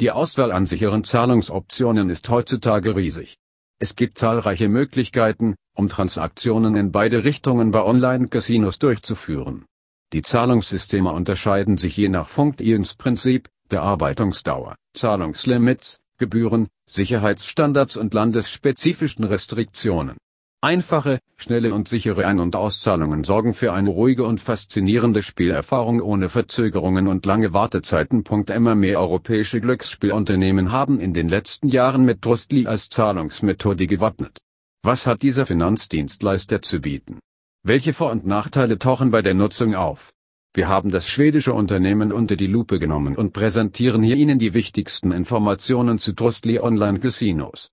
Die Auswahl an sicheren Zahlungsoptionen ist heutzutage riesig. Es gibt zahlreiche Möglichkeiten, um Transaktionen in beide Richtungen bei Online-Casinos durchzuführen. Die Zahlungssysteme unterscheiden sich je nach Funktionsprinzip, Bearbeitungsdauer, Zahlungslimits, Gebühren, Sicherheitsstandards und landesspezifischen Restriktionen. Einfache, schnelle und sichere Ein- und Auszahlungen sorgen für eine ruhige und faszinierende Spielerfahrung ohne Verzögerungen und lange Wartezeiten. Immer mehr europäische Glücksspielunternehmen haben in den letzten Jahren mit Trustly als Zahlungsmethode gewappnet. Was hat dieser Finanzdienstleister zu bieten? Welche Vor- und Nachteile tauchen bei der Nutzung auf? Wir haben das schwedische Unternehmen unter die Lupe genommen und präsentieren hier Ihnen die wichtigsten Informationen zu Trustly Online Casinos.